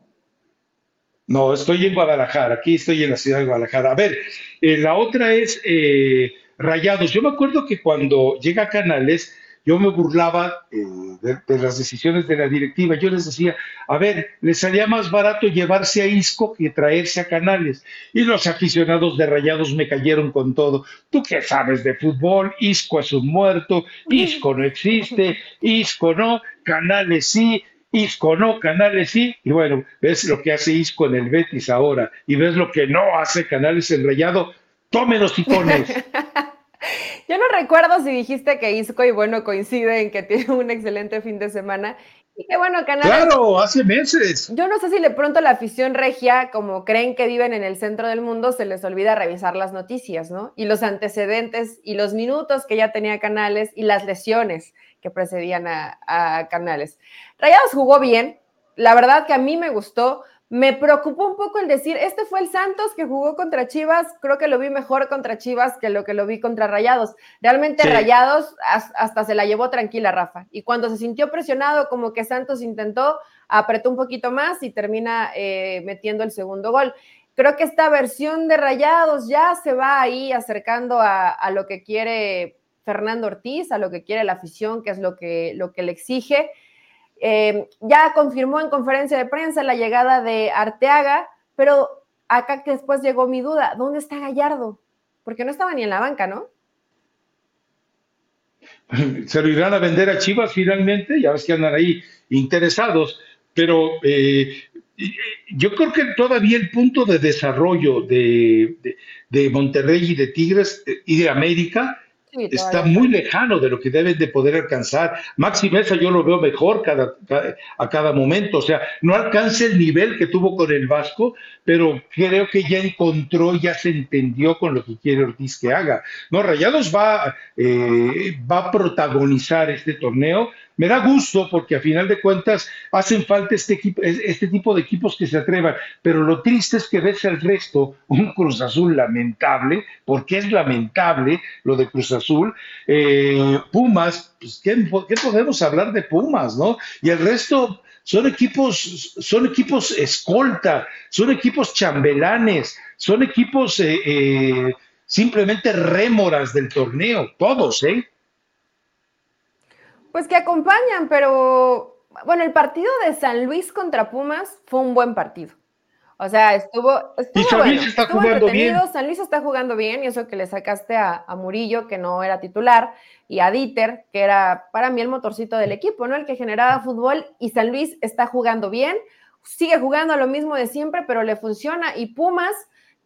No, estoy en Guadalajara. Aquí estoy en la ciudad de Guadalajara. A ver, eh, la otra es eh, Rayados. Yo me acuerdo que cuando llega a Canales, yo me burlaba eh, de, las decisiones de la directiva. Yo les decía, a ver, les salía más barato llevarse a Isco que traerse a Canales. Y los aficionados de Rayados me cayeron con todo. ¿Tú qué sabes de fútbol? Isco es un muerto, Isco no existe, Isco no, Canales sí. Isco no, Canales sí, y bueno, ves lo que hace Isco en el Betis ahora, y ves lo que no hace Canales en Rayado, ¡Tome los tifones. Yo no recuerdo si dijiste que Isco y bueno coincide en que tiene un excelente fin de semana. Y que bueno, Canales. Claro, hace meses. Yo no sé si de pronto la afición regia, como creen que viven en el centro del mundo, se les olvida revisar las noticias, ¿no? Y los antecedentes y los minutos que ya tenía Canales y las lesiones que precedían a, a Canales. Rayados jugó bien. La verdad que a mí me gustó. Me preocupó un poco el decir, este fue el Santos que jugó contra Chivas, creo que lo vi mejor contra Chivas que lo que lo vi contra Rayados. Realmente Rayados hasta se la llevó tranquila Rafa. Y cuando se sintió presionado, como que Santos intentó, apretó un poquito más y termina eh, metiendo el segundo gol. Creo que esta versión de Rayados ya se va ahí acercando a, lo que quiere Fernando Ortiz, a lo que quiere la afición, que es lo que, lo que le exige. Eh, ya confirmó en conferencia de prensa la llegada de Arteaga, pero acá que después llegó mi duda, ¿dónde está Gallardo? Porque no estaba ni en la banca, ¿no? Se lo irán a vender a Chivas finalmente, ya ves que andan ahí interesados, pero eh, yo creo que todavía el punto de desarrollo de, de Monterrey y de Tigres eh, y de América está muy lejano de lo que deben de poder alcanzar. Maxi Mesa yo lo veo mejor cada, a cada momento, o sea, no alcanza el nivel que tuvo con el Vasco, pero creo que ya encontró, ya se entendió con lo que quiere Ortiz que haga. No, Rayados va, eh, va a protagonizar este torneo me da gusto porque a final de cuentas hacen falta este, equipo, este tipo de equipos que se atrevan, pero lo triste es que ves al resto un Cruz Azul lamentable, porque es lamentable lo de Cruz Azul. Eh, Pumas, pues, ¿qué, podemos hablar de Pumas, no? Y el resto son equipos, son equipos escolta, son equipos chambelanes, son equipos eh, eh, simplemente rémoras del torneo, todos, ¿eh? Pues que acompañan, pero bueno, el partido de San Luis contra Pumas fue un buen partido. O sea, estuvo, estuvo y San Luis está jugando bien. San Luis está jugando bien y eso que le sacaste a, a, Murillo, que no era titular, y a Dieter, que era para mí el motorcito del equipo, ¿no? El que generaba fútbol y San Luis está jugando bien, sigue jugando lo mismo de siempre, pero le funciona. Y Pumas,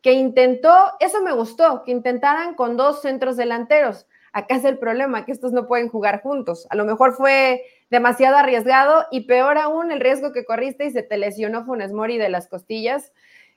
que intentó, eso me gustó, que intentaran con dos centros delanteros. Acá es el problema, que estos no pueden jugar juntos. A lo mejor fue demasiado arriesgado y peor aún el riesgo que corriste y se te lesionó Funes Mori de las costillas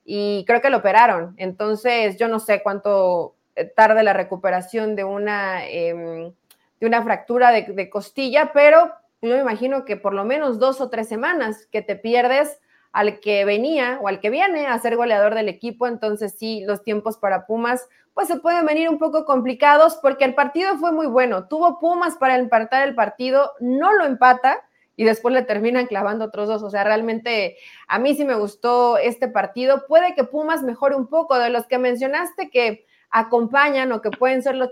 y creo que lo operaron. Entonces, yo no sé cuánto eh, tarde la recuperación de una, em, de una fractura de, de costilla, pero yo me imagino que por lo menos dos o tres semanas que te pierdes al que venía o al que viene a ser goleador del equipo. Entonces, sí, los tiempos para Pumas pues se pueden venir un poco complicados porque el partido fue muy bueno. Tuvo Pumas para empatar el partido, no lo empata y después le terminan clavando otros dos. O sea, realmente a mí sí me gustó este partido. Puede que Pumas mejore un poco de los que mencionaste que acompañan o que pueden ser los,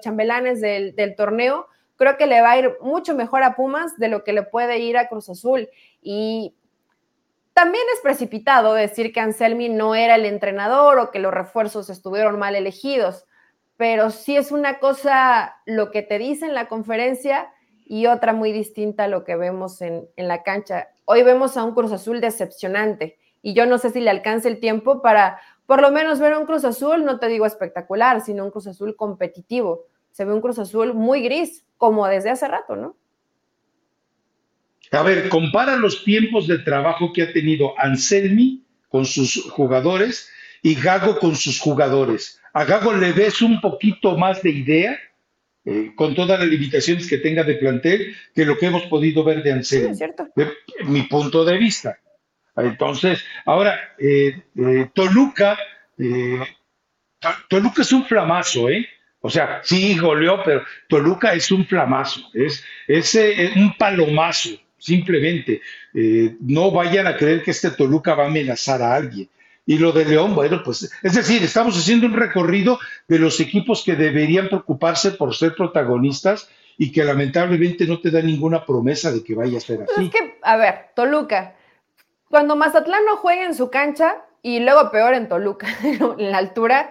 chambelanes del, del torneo. Creo que le va a ir mucho mejor a Pumas de lo que le puede ir a Cruz Azul. Y también es precipitado decir que Anselmi no era el entrenador o que los refuerzos estuvieron mal elegidos, pero sí es una cosa lo que te dice en la conferencia y otra muy distinta a lo que vemos en, en la cancha. Hoy vemos a un Cruz Azul decepcionante y yo no sé si le alcance el tiempo para por lo menos ver un Cruz Azul, no te digo espectacular, sino un Cruz Azul competitivo. Se ve un Cruz Azul muy gris, como desde hace rato, ¿no? A ver, compara los tiempos de trabajo que ha tenido Anselmi con sus jugadores y Gago con sus jugadores. A Gago le ves un poquito más de idea, eh, con todas las limitaciones que tenga de plantel, que lo que hemos podido ver de Anselmi. Sí, es cierto. De, mi punto de vista. Entonces, ahora, eh, eh, Toluca, Toluca es un flamazo, ¿eh? O sea, sí goleó, pero Toluca es un flamazo, es, es un palomazo simplemente. Eh, no vayan a creer que este Toluca va a amenazar a alguien. Y lo de León, bueno, pues es decir, estamos haciendo un recorrido de los equipos que deberían preocuparse por ser protagonistas y que lamentablemente no te da ninguna promesa de que vaya a ser así. Es que, a ver, Toluca, cuando Mazatlán no juega en su cancha y luego peor en Toluca, en la altura,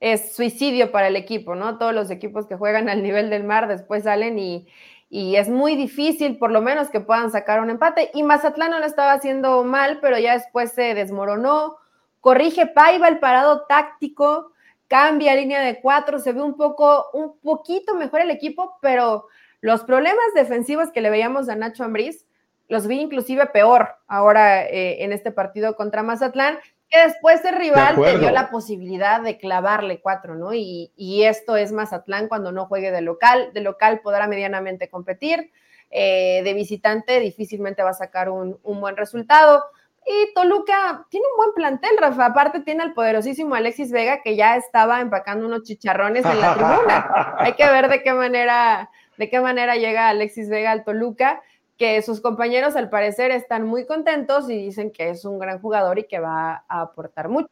es suicidio para el equipo, ¿no? Todos los equipos que juegan al nivel del mar después salen y, y es muy difícil, por lo menos, que puedan sacar un empate. Y Mazatlán no lo estaba haciendo mal, pero ya después se desmoronó. Corrige Paiva el parado táctico, cambia línea de cuatro, se ve un poco, un poquito mejor el equipo, pero los problemas defensivos que le veíamos a Nacho Ambriz los vi inclusive peor ahora eh, en este partido contra Mazatlán que después el rival te dio la posibilidad de clavarle cuatro, ¿no? Y, esto es Mazatlán cuando no juegue de local. De local podrá medianamente competir. Eh, de visitante difícilmente va a sacar un, buen resultado. Y Toluca tiene un buen plantel, Rafa. Aparte tiene al poderosísimo Alexis Vega que ya estaba empacando unos chicharrones en la tribuna. Hay que ver de qué manera, de qué manera llega Alexis Vega al Toluca que sus compañeros al parecer están muy contentos y dicen que es un gran jugador y que va a aportar mucho.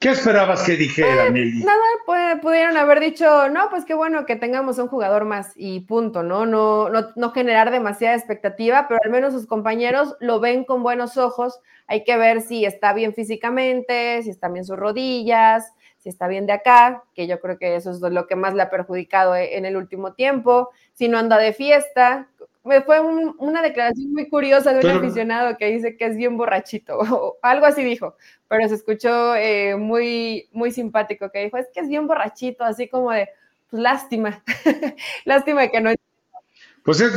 ¿Qué esperabas que dijera, eh, Nada, pudieron haber dicho, no, pues qué bueno que tengamos un jugador más y punto, ¿no? No, no, no generar demasiada expectativa, pero al menos sus compañeros lo ven con buenos ojos. Hay que ver si está bien físicamente, si están bien sus rodillas, si está bien de acá, que yo creo que eso es lo que más le ha perjudicado eh, en el último tiempo, si no anda de fiesta, fue una declaración muy curiosa de un aficionado que dice que es bien borrachito, o algo así dijo, pero se escuchó eh, muy, muy simpático, que dijo, es que es bien borrachito, así como de, pues lástima, lástima que no. Pues es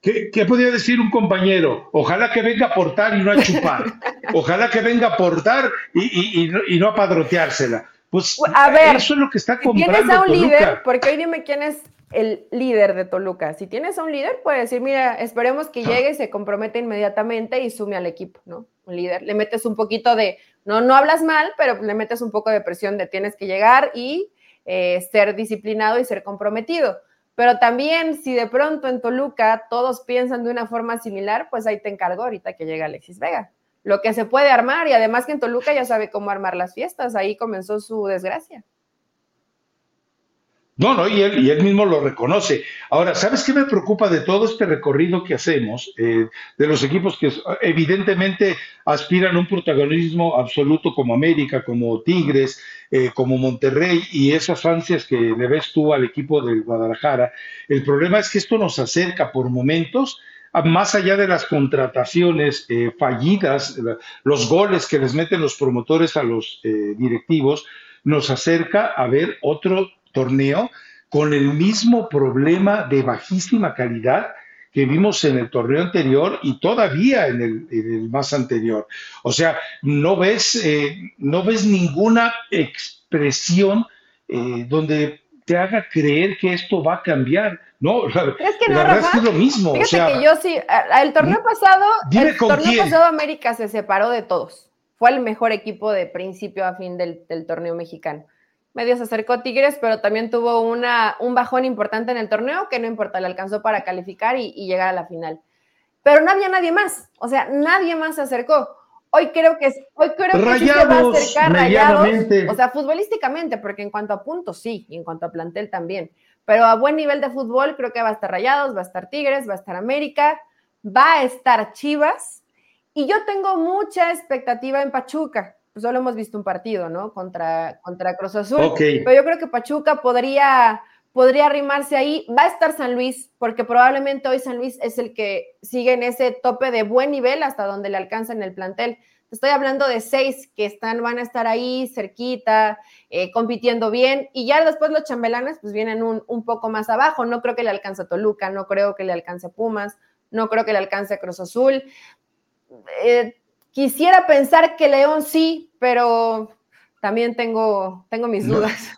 que, ¿qué, podría decir un compañero? Ojalá que venga a aportar y no a chupar. Ojalá que venga a aportar y, y, no, a padroteársela. Pues a ver, eso es lo que está comprando. A un líder, porque hoy dime quién es el líder de Toluca. Si tienes a un líder, puede decir, mira, esperemos que llegue y se comprometa inmediatamente y sume al equipo, ¿no? Un líder. Le metes un poquito de, no, no hablas mal, pero le metes un poco de presión de tienes que llegar y eh, ser disciplinado y ser comprometido. Pero también, si de pronto en Toluca todos piensan de una forma similar, pues ahí te encargo ahorita que llega Alexis Vega. Lo que se puede armar, y además que en Toluca ya sabe cómo armar las fiestas, ahí comenzó su desgracia. No, no, y él, y él mismo lo reconoce. Ahora, ¿sabes qué me preocupa de todo este recorrido que hacemos, eh, de los equipos que evidentemente aspiran a un protagonismo absoluto como América, como Tigres, eh, como Monterrey y esas ansias que le ves tú al equipo del Guadalajara? El problema es que esto nos acerca por momentos más allá de las contrataciones eh, fallidas, los goles que les meten los promotores a los directivos, nos acerca a ver otro torneo con el mismo problema de bajísima calidad que vimos en el torneo anterior y todavía en el, más anterior. O sea, no ves, eh, no ves ninguna expresión eh, donde te haga creer que esto va a cambiar. No, es que no, la verdad es que es lo mismo. Fíjate o sea, que yo sí, el torneo pasado, el torneo pasado América se separó de todos. Fue el mejor equipo de principio a fin del torneo mexicano medio se acercó Tigres, pero también tuvo una, un bajón importante en el torneo que no importa, le alcanzó para calificar y, llegar a la final. Pero no había nadie más, o sea, nadie más se acercó. Hoy creo que, hoy creo que sí se va a acercar Rayados, o sea, futbolísticamente, porque en cuanto a puntos sí, y en cuanto a plantel también. Pero a buen nivel de fútbol creo que va a estar Rayados, va a estar Tigres, va a estar América, va a estar Chivas. Y yo tengo mucha expectativa en Pachuca pues solo hemos visto un partido, ¿no? Contra, contra Cruz Azul. Pero yo creo que Pachuca podría, podría arrimarse ahí. Va a estar San Luis, porque probablemente hoy San Luis es el que sigue en ese tope de buen nivel hasta donde le alcanza en el plantel. Estoy hablando de seis que están, van a estar ahí cerquita, eh, compitiendo bien, y ya después los chambelanes pues vienen un, un, poco más abajo. No creo que le alcance a Toluca, no creo que le alcance a Pumas, no creo que le alcance a Cruz Azul. Eh, Quisiera pensar que León sí, pero también tengo, tengo mis dudas.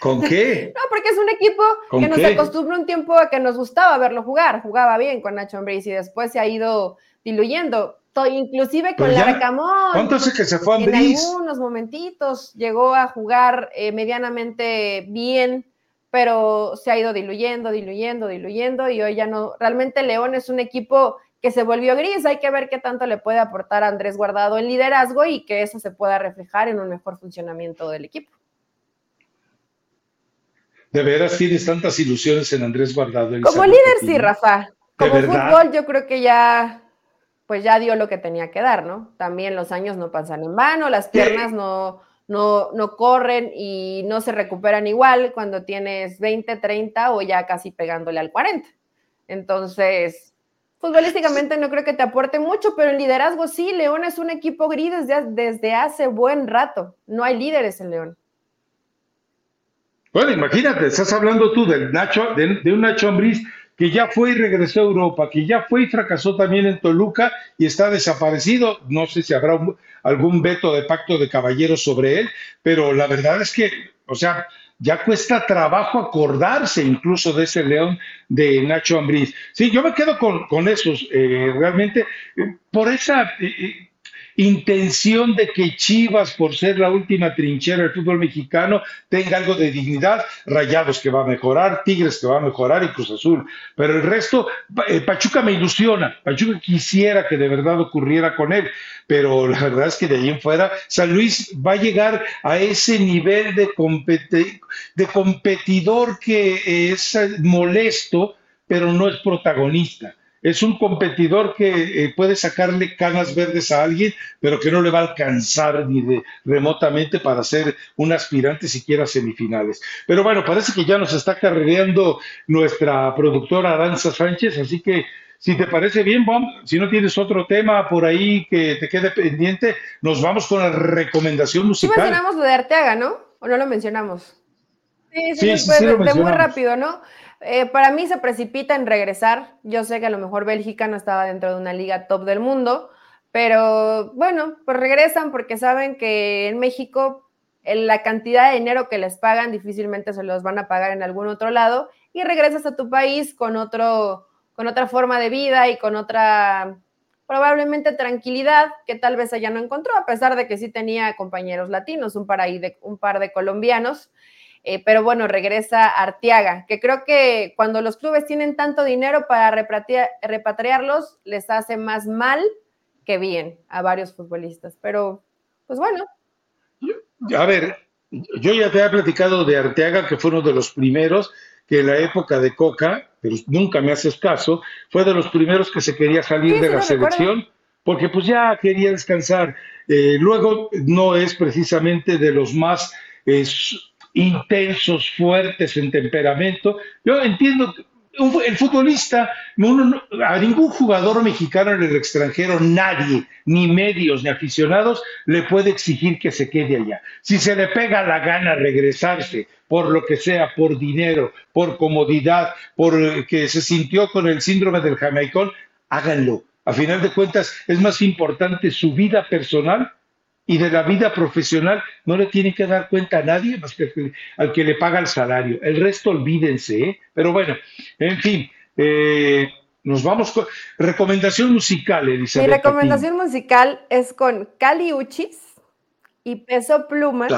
¿Con qué? no, porque es un equipo que nos acostumbra un tiempo a que nos gustaba verlo jugar. Jugaba bien con Nacho Ambriz y después se ha ido diluyendo. Inclusive con Larcamón. ¿Cuánto hace que se fue En algunos momentitos llegó a jugar eh, medianamente bien, pero se ha ido diluyendo, diluyendo, diluyendo y hoy ya no. Realmente León es un equipo que se volvió gris. Hay que ver qué tanto le puede aportar a Andrés Guardado en liderazgo y que eso se pueda reflejar en un mejor funcionamiento del equipo. De veras tienes tantas ilusiones en Andrés Guardado. Como líder, sí, Rafa. Como fútbol, yo creo que ya, pues ya dio lo que tenía que dar, ¿no? También los años no pasan en vano, las piernas no, no, no corren y no se recuperan igual cuando tienes 20, 30 o ya casi pegándole al 40. Entonces, Futbolísticamente no creo que te aporte mucho, pero en liderazgo sí, León es un equipo gris desde, desde hace buen rato. No hay líderes en León. Bueno, imagínate, estás hablando tú del Nacho, de, un Nacho Ambriz que ya fue y regresó a Europa, que ya fue y fracasó también en Toluca y está desaparecido. No sé si habrá algún veto de pacto de caballeros sobre él, pero la verdad es que, o sea, ya cuesta trabajo acordarse incluso de ese león de Nacho Ambriz. Sí, yo me quedo con, con esos, eh, realmente, eh, por esa eh, intención de que Chivas, por ser la última trinchera del fútbol mexicano, tenga algo de dignidad, Rayados que va a mejorar, Tigres que va a mejorar y Cruz Azul. Pero el resto, eh, Pachuca me ilusiona, Pachuca quisiera que de verdad ocurriera con él, pero la verdad es que de ahí en fuera, San Luis va a llegar a ese nivel de, de competidor que es molesto, pero no es protagonista es un competidor que eh, puede sacarle canas verdes a alguien, pero que no le va a alcanzar ni de remotamente para ser un aspirante siquiera a semifinales. Pero bueno, parece que ya nos está carrereando nuestra productora Aranza Sánchez, así que si te parece bien, si no tienes otro tema por ahí que te quede pendiente, nos vamos con la recomendación musical. Sí mencionamos lo de Arteaga, ¿no? ¿O no lo mencionamos? Sí, sí, sí, de muy rápido, ¿no? Eh, para mí se precipita en regresar. Yo sé que a lo mejor Bélgica no estaba dentro de una liga top del mundo, pero bueno, pues regresan porque saben que en México la cantidad de dinero que les pagan difícilmente se los van a pagar en algún otro lado y regresas a tu país con otro con otra forma de vida y con otra probablemente tranquilidad que tal vez ella no encontró, a pesar de que sí tenía compañeros latinos, un par, de, un par de colombianos. Eh, pero bueno, regresa Arteaga, que creo que cuando los clubes tienen tanto dinero para repatriarlos, les hace más mal que bien a varios futbolistas. Pero, pues bueno. A ver, yo ya te he platicado de Arteaga, que fue uno de los primeros que en la época de Coca, pero nunca me haces caso, fue de los primeros que se quería salir de la selección, porque pues ya quería descansar. Eh, luego no es precisamente de los más intensos, fuertes en temperamento. Yo entiendo el futbolista, a ningún jugador mexicano en el extranjero, nadie, ni medios, ni aficionados, le puede exigir que se quede allá. Si se le pega la gana regresarse, por lo que sea, por dinero, por comodidad, por que se sintió con el síndrome del jamaicón, háganlo. A final de cuentas, es más importante su vida personal y de la vida profesional no le tiene que dar cuenta a nadie más que al que le paga el salario. El resto olvídense, ¿eh? Pero bueno, en fin, eh, nos vamos con recomendación musical, Elizabeth. Mi recomendación musical es con Cali Uchis y Peso Pluma,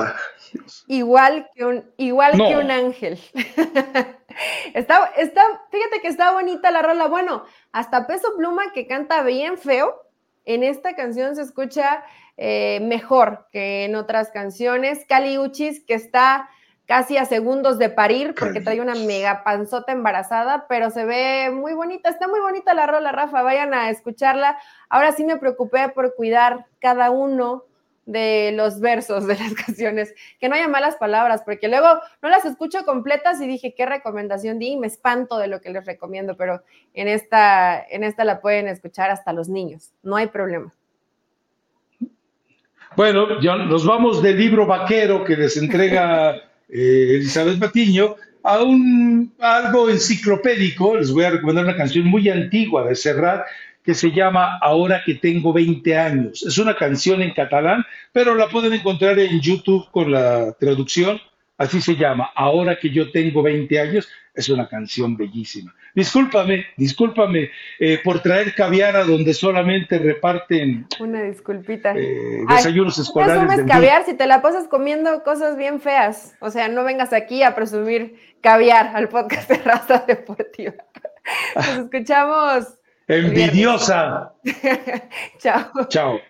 igual que un, igual que un ángel. está, está, fíjate que está bonita la rola. Bueno, hasta Peso Pluma que canta bien feo. En esta canción se escucha eh, mejor que en otras canciones. Cali Uchis, que está casi a segundos de parir porque trae una mega panzota embarazada, pero se ve muy bonita, está muy bonita la rola, Rafa, vayan a escucharla. Ahora sí me preocupé por cuidar cada uno de los versos de las canciones, que no haya malas palabras, porque luego no las escucho completas y dije, ¿qué recomendación di? Y me espanto de lo que les recomiendo, pero en esta, en esta la pueden escuchar hasta los niños, no hay problema. Bueno, ya nos vamos del libro vaquero que les entrega eh, Elizabeth Patiño a un algo enciclopédico. Les voy a recomendar una canción muy antigua de Serrat que se llama Ahora que tengo 20 años. Es una canción en catalán, pero la pueden encontrar en YouTube con la traducción. Así se llama, Ahora que yo tengo 20 años. Es una canción bellísima. Discúlpame, discúlpame eh, por traer caviar a donde solamente reparten. Una disculpita. Eh, desayunos escolares. No caviar si te la pasas comiendo cosas bien feas. O sea, no vengas aquí a presumir caviar al podcast de Raza Deportiva. Nos escuchamos. Envidiosa. Chao. Chao.